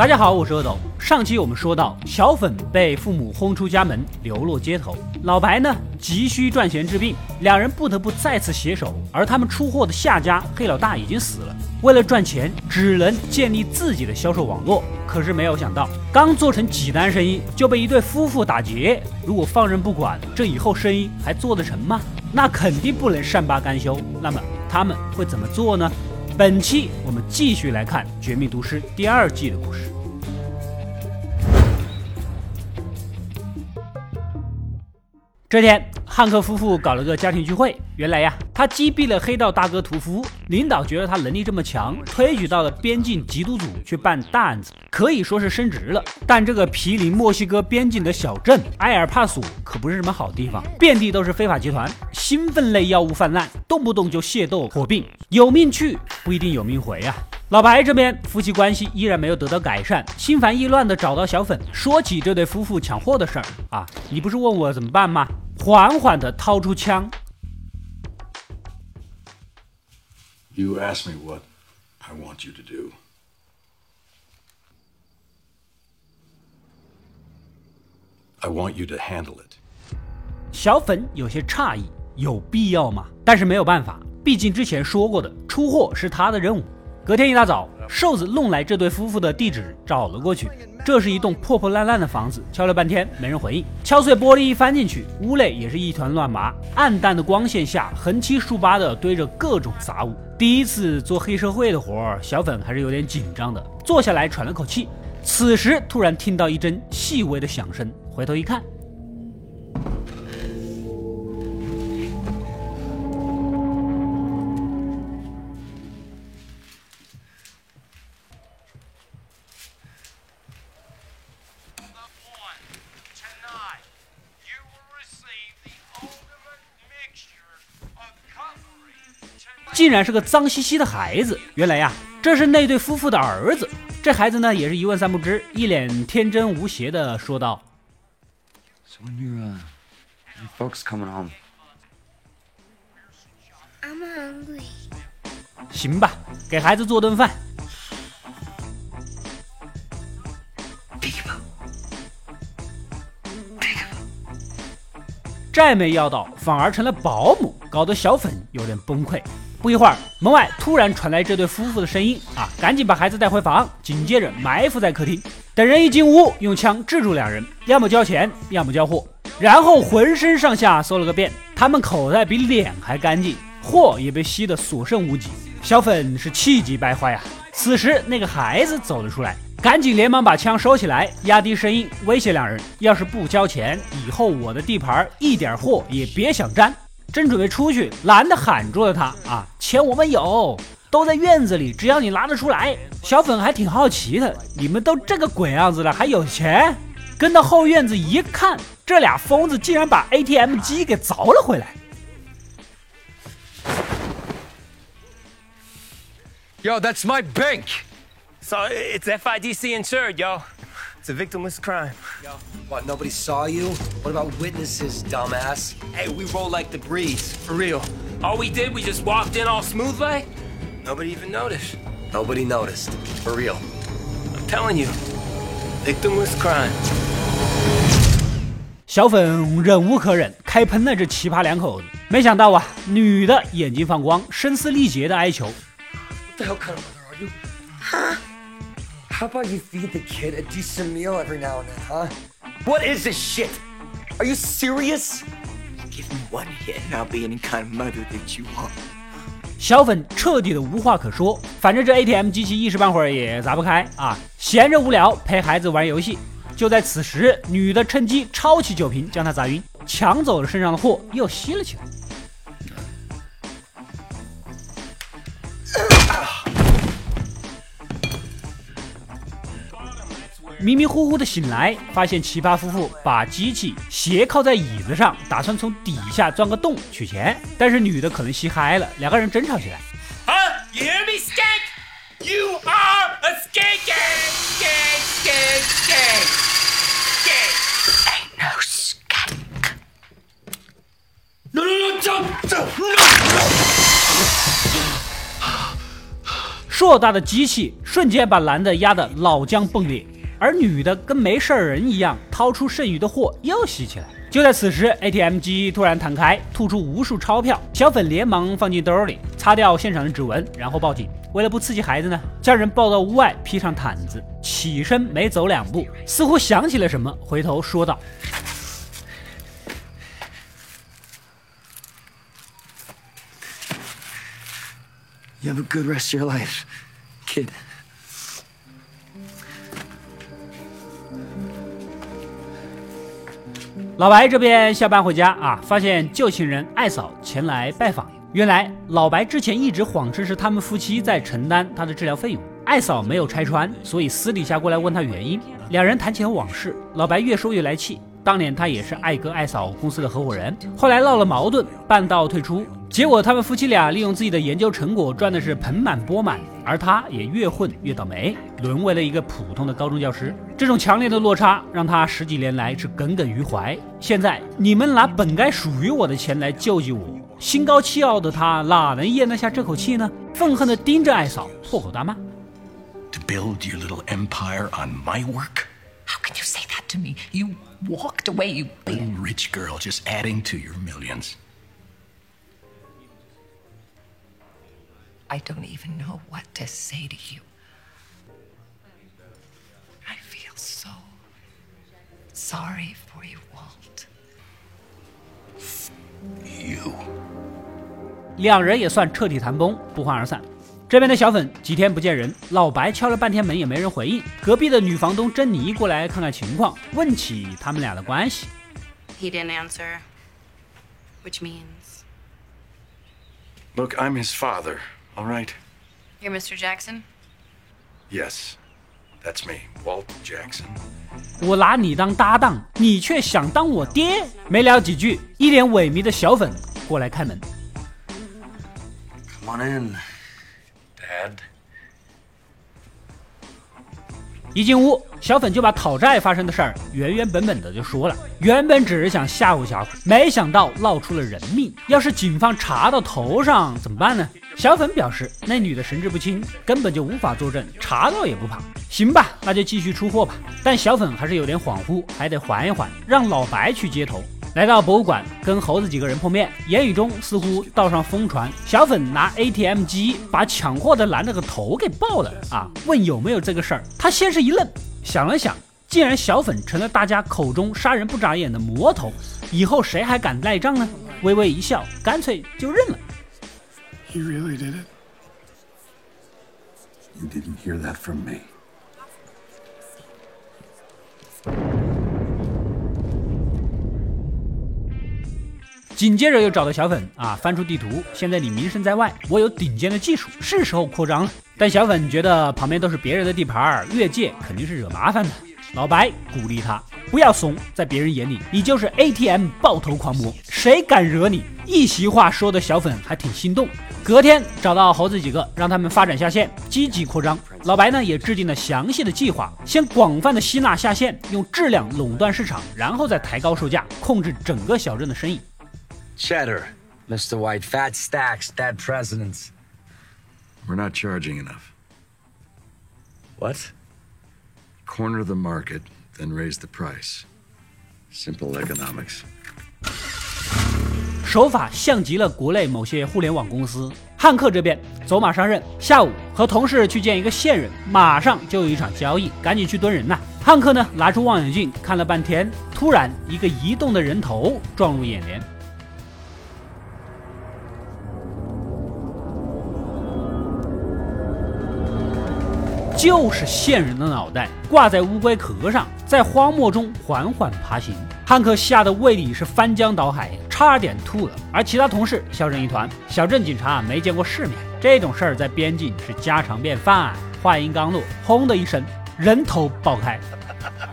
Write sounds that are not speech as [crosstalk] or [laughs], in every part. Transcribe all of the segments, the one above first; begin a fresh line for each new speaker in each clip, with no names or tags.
大家好，我是阿斗。上期我们说到，小粉被父母轰出家门，流落街头。老白呢，急需赚钱治病，两人不得不再次携手。而他们出货的下家黑老大已经死了，为了赚钱，只能建立自己的销售网络。可是没有想到，刚做成几单生意，就被一对夫妇打劫。如果放任不管，这以后生意还做得成吗？那肯定不能善罢甘休。那么他们会怎么做呢？本期我们继续来看《绝命毒师》第二季的故事。这天，汉克夫妇搞了个家庭聚会。原来呀，他击毙了黑道大哥屠夫，领导觉得他能力这么强，推举到了边境缉毒组去办大案子，可以说是升职了。但这个毗邻墨西哥边境的小镇埃尔帕索可不是什么好地方，遍地都是非法集团，兴奋类药物泛滥，动不动就械斗火并，有命去不一定有命回啊。老白这边夫妻关系依然没有得到改善，心烦意乱的找到小粉，说起这对夫妇抢货的事儿啊，你不是问我怎么办吗？缓缓的掏出枪。
You ask me what I want you to do. I want you to handle it.
小粉有些诧异，有必要吗？但是没有办法，毕竟之前说过的，出货是他的任务。隔天一大早，瘦子弄来这对夫妇的地址，找了过去。这是一栋破破烂烂的房子，敲了半天没人回应。敲碎玻璃一翻进去，屋内也是一团乱麻。暗淡的光线下，横七竖八的堆着各种杂物。第一次做黑社会的活儿，小粉还是有点紧张的。坐下来喘了口气。此时突然听到一阵细微的响声，回头一看。竟然是个脏兮兮的孩子！原来呀，这是那对夫妇的儿子。这孩子呢，也是一问三不知，一脸天真无邪的说道
：“So when your folks coming home?
I'm hungry.
行吧，给孩子做顿饭。债没要到，反而成了保姆，搞得小粉有点崩溃。不一会儿，门外突然传来这对夫妇的声音啊！赶紧把孩子带回房。紧接着埋伏在客厅，等人一进屋，用枪制住两人，要么交钱，要么交货。然后浑身上下搜了个遍，他们口袋比脸还干净，货也被吸得所剩无几。小粉是气急败坏啊！此时那个孩子走了出来，赶紧连忙把枪收起来，压低声音威胁两人：要是不交钱，以后我的地盘一点货也别想沾。正准备出去，男的喊住了他啊！钱我们有，都在院子里，只要你拿得出来。小粉还挺好奇的，你们都这个鬼样子了，还有钱？跟到后院子一看，这俩疯子竟然把 ATM 机给凿了回来。
Yo, that's my bank.
So it's FIDC insured, yo. It's a victimless crime.
Yo, what, nobody saw you? What about witnesses, dumbass?
Hey, we roll like the breeze, for real. All we did, we just walked in all smooth like. Nobody even noticed.
Nobody noticed, for real.
I'm telling you, victimless crime.
小粉忍无可忍，开喷了这奇葩两口子。没想到啊，女的眼睛放光，声嘶力竭的哀求：“
What the hell kind of mother are you? Huh? How about you feed the kid a decent meal every now and then, huh? What is this shit? Are you serious?
Give me one hit and I'll be any kind of mother that you want.
小粉彻底的无话可说，反正这 ATM 机器一时半会儿也砸不开啊！闲着无聊，陪孩子玩游戏。就在此时，女的趁机抄起酒瓶将他砸晕，抢走了身上的货，又吸了起来。迷迷糊糊的醒来，发现奇葩夫妇把机器斜靠在椅子上，打算从底下钻个洞取钱。但是女的可能吸嗨了，两个人争吵起来。
You hear me, skank? You are a skank, skank, skank, skank, skank. Ain't no skank.
No, no, no, don't, don't, no.
硕大的机器瞬间把男的压得脑浆迸裂，而女的跟没事人一样，掏出剩余的货又吸起来。就在此时，ATM 机突然弹开，吐出无数钞票，小粉连忙放进兜里，擦掉现场的指纹，然后报警。为了不刺激孩子呢，将人抱到屋外，披上毯子，起身没走两步，似乎想起了什么，回头说道。
You have a good rest your life, kid.
老白这边下班回家啊，发现旧情人艾嫂前来拜访。原来老白之前一直谎称是他们夫妻在承担他的治疗费用，艾嫂没有拆穿，所以私底下过来问他原因。两人谈起了往事，老白越说越来气。当年他也是艾哥艾嫂公司的合伙人，后来闹了矛盾，半道退出。结果他们夫妻俩利用自己的研究成果赚的是盆满钵满，而他也越混越倒霉，沦为了一个普通的高中教师。这种强烈的落差让他十几年来是耿耿于怀。现在你们拿本该属于我的钱来救济我，心高气傲的他哪能咽得下这口气呢？愤恨地盯着艾嫂，破口大骂
：“To build your little empire on my work?
How can you say that to me? You walked away, you
rich girl, just adding to your millions.”
I don't even know what to say to you. I feel so sorry for you, Walt.
You.
两人也算彻底谈崩，不欢而散。 这边的小粉几天不见人，老白敲了半天门也没人回应。隔壁的女房东珍妮过来看看情况，问起他们俩的关系。
He didn't answer, which means.
Look, I'm his father. All right.
You're Mr. Jackson?
Yes, that's me, Walt Jackson.
我拿你当搭档，你却想当我爹？没聊几句，一脸萎靡的小粉过来开门。
Come on in.
一进屋，小粉就把讨债发生的事儿原原本本的就说了。原本只是想吓唬小粉，没想到闹出了人命。要是警方查到头上怎么办呢？小粉表示，那女的神志不清，根本就无法作证，查到也不怕。行吧，那就继续出货吧。但小粉还是有点恍惚，还得缓一缓，让老白去接头。来到博物馆，跟猴子几个人碰面，言语中似乎道上疯传，小粉拿 ATM 机把抢货的男的的头给爆了啊！问有没有这个事儿，他先是一愣，想了想，既然小粉成了大家口中杀人不眨眼的魔头，以后谁还敢赖账呢？微微一笑，干脆就认了。
You really did it? You didn't hear that from me.
紧接着又找到小粉啊，翻出地图，现在你名声在外，我有顶尖的技术，是时候扩张了。但小粉觉得旁边都是别人的地盘，越界肯定是惹麻烦的。老白鼓励他不要怂，在别人眼里你就是 ATM 爆头狂魔，谁敢惹你？一席话说的小粉还挺心动。隔天找到猴子几个，让他们发展下线，积极扩张。老白呢也制定了详细的计划，先广泛的吸纳下线，用质量垄断市场，然后再抬高售价，控制整个小镇的生意。
Cheddar, Mr. White, fat stacks, dead presidents.
We're not charging enough.
What?
Corner the market, then raise the price. Simple economics.
手法像极了国内某些互联网公司。汉克这边走马上任，下午和同事去见一个线人，马上就有一场交易，赶紧去蹲人呐。汉克呢拿出望远镜看了半天，突然一个移动的人头撞入眼帘。就是线人的脑袋挂在乌龟壳上，在荒漠中缓缓爬行。汉克吓得胃里是翻江倒海，差点吐了。而其他同事笑成一团。小镇警察没见过世面，这种事儿在边境是家常便饭。话音刚落，轰的一声，人头爆开。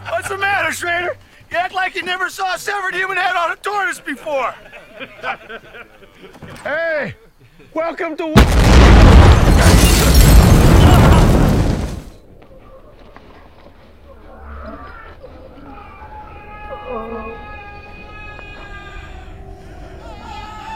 What's the matter, Schrader? You act like you never saw a severed human head on a tortoise before. hey, welcome to.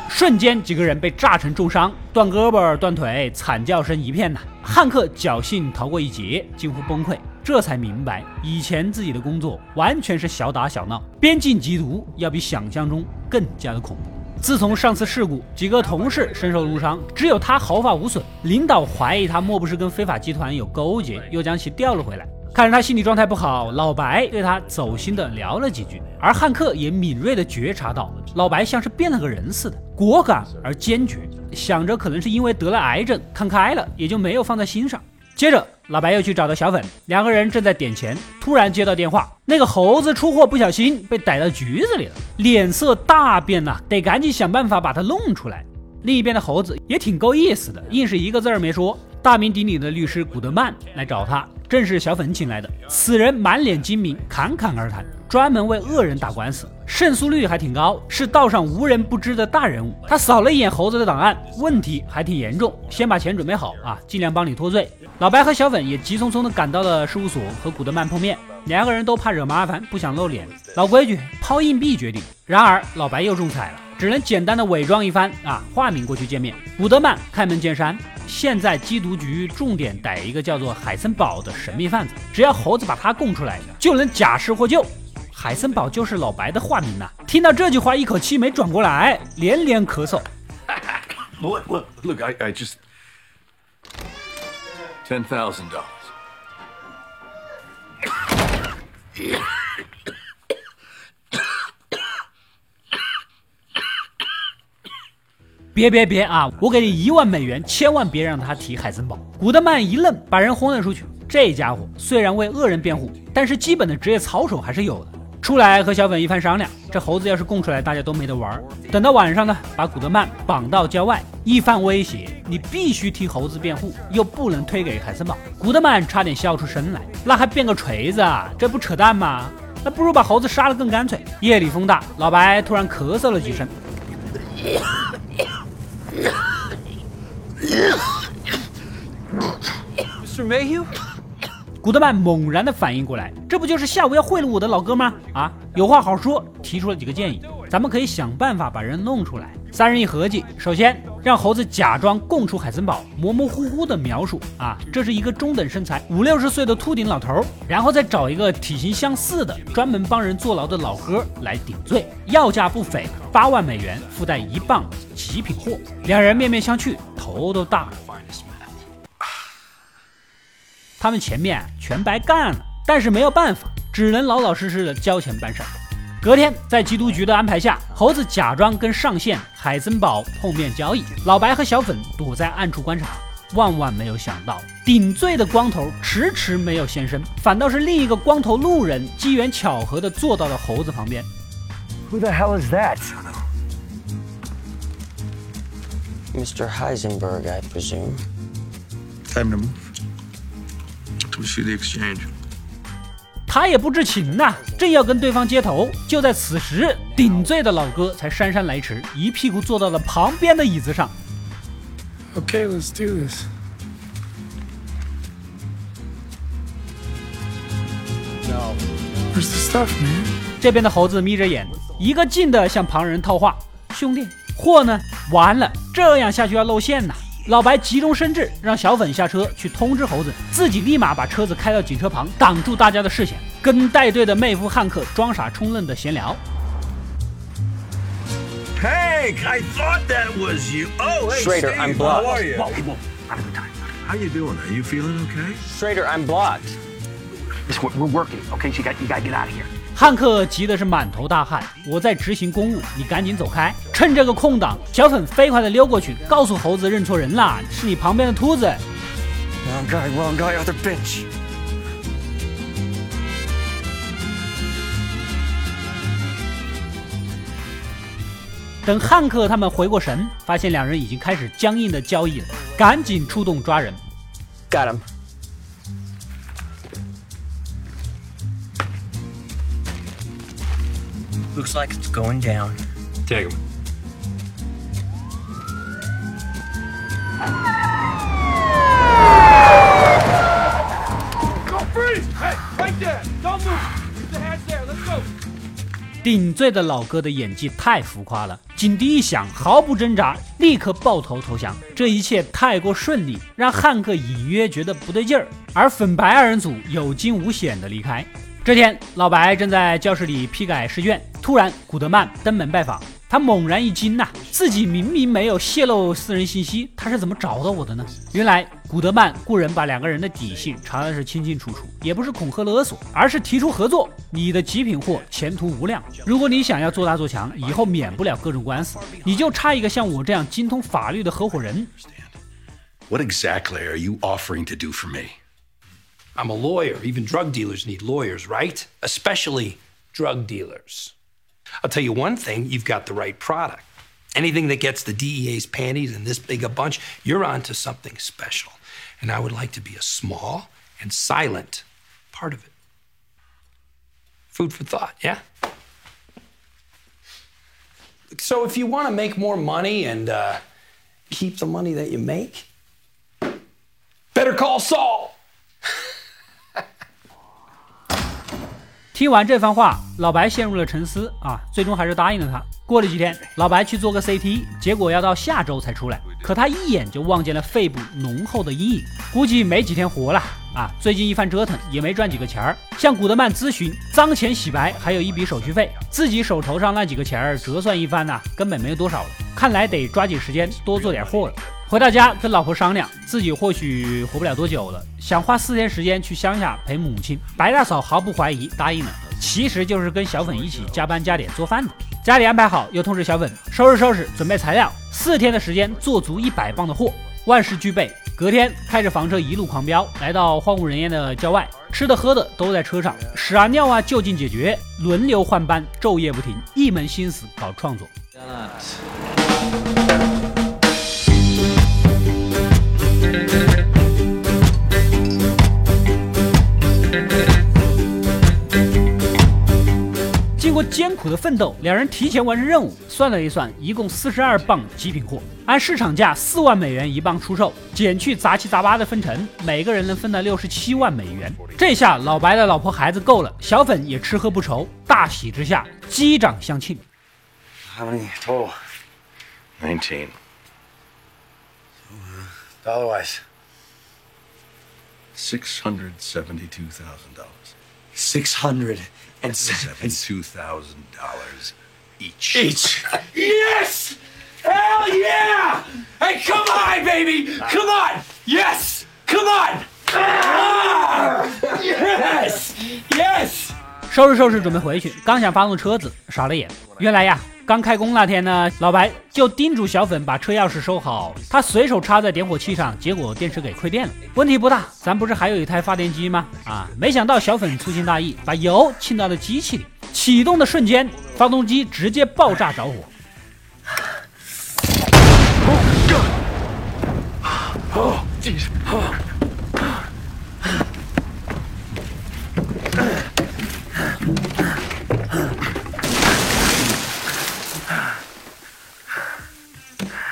瞬间几个人被炸成重伤，断胳膊断腿，惨叫声一片呐。汉克侥幸逃过一劫，近乎崩溃，这才明白以前自己的工作完全是小打小闹，边境缉毒要比想象中更加的恐怖。自从上次事故，几个同事身受重伤，只有他毫发无损。领导怀疑他莫不是跟非法集团有勾结，又将其调了回来。看着他心理状态不好，老白对他走心的聊了几句，而汉克也敏锐的觉察到老白像是变了个人似的，果敢而坚决。想着可能是因为得了癌症，看开了，也就没有放在心上。接着，老白又去找到小粉，两个人正在点钱，突然接到电话，那个猴子出货不小心被逮到局子里了，脸色大变呐，得赶紧想办法把他弄出来。另一边的猴子也挺够意思的，硬是一个字儿没说。大名鼎鼎的律师古德曼来找他，正是小粉请来的。此人满脸精明，侃侃而谈，专门为恶人打官司，胜诉率还挺高，是道上无人不知的大人物。他扫了一眼猴子的档案，问题还挺严重，先把钱准备好啊，尽量帮你脱罪。老白和小粉也急匆匆地赶到了事务所，和古德曼碰面。两个人都怕惹麻烦，不想露脸。老规矩，抛硬币决定。然而老白又中彩了。只能简单的伪装一番啊，化名过去见面。古德曼开门见山，现在缉毒局重点逮一个叫做海森堡的神秘贩子，只要猴子把他供出来，就能假释获救。海森堡就是老白的化名呐。听到这句话，一口气没转过来，连连咳嗽。
Look, look, look, I, I just. $10,000.
别别别啊！我给你一万美元，千万别让他提海森堡。古德曼一愣，把人轰了出去。这家伙虽然为恶人辩护，但是基本的职业操守还是有的。出来和小粉一番商量，这猴子要是供出来，大家都没得玩。等到晚上呢，把古德曼绑到郊外，一番威胁，你必须替猴子辩护，又不能推给海森堡。古德曼差点笑出声来，那还变个锤子啊？这不扯淡吗？那不如把猴子杀了更干脆。夜里风大，老白突然咳嗽了几声。[laughs]
Mr. Mayhew?
古德曼猛然的反应过来，这不就是下午要贿赂我的老哥吗？啊，有话好说，提出了几个建议，咱们可以想办法把人弄出来。三人一合计，首先让猴子假装供出海森堡，模模糊糊的描述啊，这是一个中等身材、五六十岁的秃顶老头，然后再找一个体型相似的、专门帮人坐牢的老哥来顶罪，要价不菲，八万美元，附带一磅极品货。两人面面相觑，头都大了。他们前面全白干了，但是没有办法，只能老老实实的交钱办事。隔天，在缉毒局的安排下，猴子假装跟上线海森堡碰面交易，老白和小粉躲在暗处观察。万万没有想到，顶罪的光头迟迟没有现身，反倒是另一个光头路人机缘巧合的坐到了猴子旁边。
Who the hell is that?
Mr. Heisenberg, I presume.
Time to move. To see the exchange.
他也不知情呐，正要跟对方接头，就在此时，顶罪的老哥才姗姗来迟，一屁股坐到了旁边的椅子上。
ok，let's do this. no，mr stuffman
这边的猴子眯着眼，一个劲的向旁人套话：“兄弟，货呢？完了，这样下去要露馅呐！”老白急中生智，让小粉下车去通知猴子，自己立马把车子开到警车旁，挡住大家的视线，跟带队的妹夫汉克装傻充愣的闲聊。
Hank, I thought that was you. Oh, hey,
Schrader,
Steve,
I'm blocked.
are you? How you doing? Are you feeling okay?
Schrader, I'm blocked.
We're, working, okay? So you got you gotta get out of here.
汉克急的是满头大汗，我在执行公务，你赶紧走开！趁这个空档，小粉飞快的溜过去，告诉猴子认错人啦，是你旁边的秃子。
Wrong guy, wrong guy, other bench. [laughs]
等汉克他们回过神，发现两人已经开始僵硬的交易了，赶紧出动抓人。
Got him. Looks like it's going down.
Take him.
Go freeze! Hey, right there! Don't move! Keep the hands there. Let's go.
顶罪的老哥的演技太浮夸了，警笛一响，毫不挣扎，立刻抱头投降。这一切太过顺利，让汉克隐约觉得不对劲儿。而粉白二人组有惊无险的离开。这天，老白正在教室里批改试卷，突然古德曼登门拜访。他猛然一惊呐，自己明明没有泄露私人信息，他是怎么找到我的呢？原来古德曼雇人把两个人的底细查的是清清楚楚，也不是恐吓勒索，而是提出合作。你的极品货前途无量，如果你想要做大做强，以后免不了各种官司，你就差一个像我这样精通法律的合伙人。
What exactly are you offering to do for me?
I'm a lawyer. Even drug dealers need lawyers, right? Especially drug dealers. I'll tell you one thing you've got the right product. Anything that gets the DEA's panties in this big a bunch, you're onto something special. And I would like to be a small and silent part of it. Food for thought, yeah? So if you want to make more money and uh, keep the money that you make, better call Saul.
听完这番话，老白陷入了沉思啊，最终还是答应了他。过了几天，老白去做个 CT，结果要到下周才出来。可他一眼就望见了肺部浓厚的阴影，估计没几天活了啊！最近一番折腾也没赚几个钱儿，向古德曼咨询脏钱洗白，还有一笔手续费，自己手头上那几个钱儿折算一番呐，根本没有多少了。看来得抓紧时间多做点货了。回到家跟老婆商量，自己或许活不了多久了，想花四天时间去乡下陪母亲。白大嫂毫不怀疑答应了，其实就是跟小粉一起加班加点做饭的。家里安排好，又通知小粉收拾收拾，准备材料。四天的时间做足一百磅的货，万事俱备。隔天开着房车一路狂飙，来到荒无人烟的郊外，吃的喝的都在车上，屎啊尿啊就近解决，轮流换班，昼夜不停，一门心思搞创作。过艰苦的奋斗，两人提前完成任务。算了一算，一共四十二磅极品货，按市场价四万美元一磅出售，减去杂七杂八的分成，每个人能分到六十七万美元。这下老白的老婆孩子够了，小粉也吃喝不愁，大喜之下击掌相庆。
How many total? Nineteen.
Dollar wise.
Six hundred seventy-two thousand dollars.
Six hundred and
Seventy-two thousand dollars each.
Each. Yes! Hell yeah! Hey, come on, baby! Come on! Yes! Come on! Ah! Yes! Yes!
收拾收拾，准备回去，刚想发动车子，傻了眼。原来呀， 刚开工那天呢，老白就叮嘱小粉把车钥匙收好，他随手插在点火器上，结果电池给亏电了。问题不大，咱不是还有一台发电机吗？啊，没想到小粉粗心大意，把油浸到了机器里，启动的瞬间，发动机直接爆炸着火。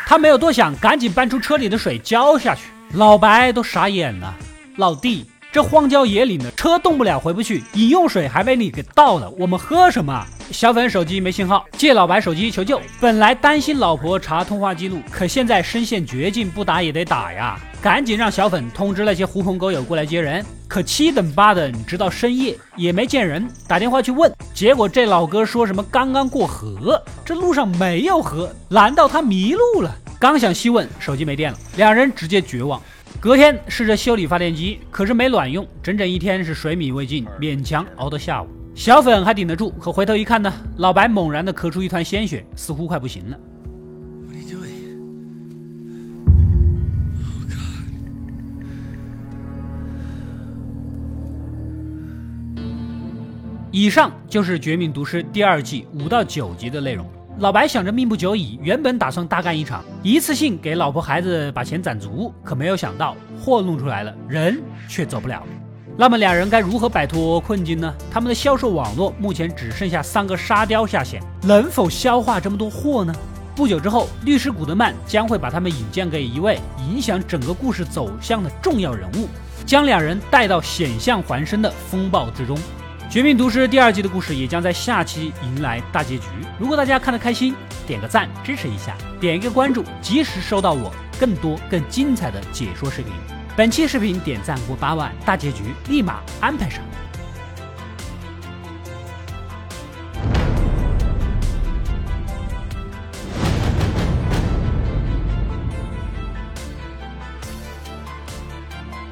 他没有多想，赶紧搬出车里的水浇下去。老白都傻眼了，老弟，这荒郊野岭的，车动不了，回不去，饮用水还被你给倒了，我们喝什么？小粉手机没信号，借老白手机求救。本来担心老婆查通话记录，可现在身陷绝境，不打也得打呀！赶紧让小粉通知那些狐朋狗友过来接人。可七等八等，直到深夜也没见人，打电话去问，结果这老哥说什么刚刚过河，这路上没有河，难道他迷路了？刚想细问，手机没电了，两人直接绝望。隔天试着修理发电机，可是没卵用，整整一天是水米未进，勉强熬到下午。小粉还顶得住，可回头一看呢，老白猛然的咳出一团鲜血，似乎快不行了。
Oh.
以上就是《绝命毒师》第二季五到九集的内容。老白想着命不久矣，原本打算大干一场，一次性给老婆孩子把钱攒足，可没有想到货弄出来了，人却走不了。那么两人该如何摆脱困境呢？他们的销售网络目前只剩下三个沙雕下线，能否消化这么多货呢？不久之后，律师古德曼将会把他们引荐给一位影响整个故事走向的重要人物，将两人带到险象环生的风暴之中。绝命毒师》第二季的故事也将在下期迎来大结局。如果大家看得开心，点个赞支持一下，点一个关注，及时收到我更多更精彩的解说视频。本期视频点赞过八万，大结局立马安排上。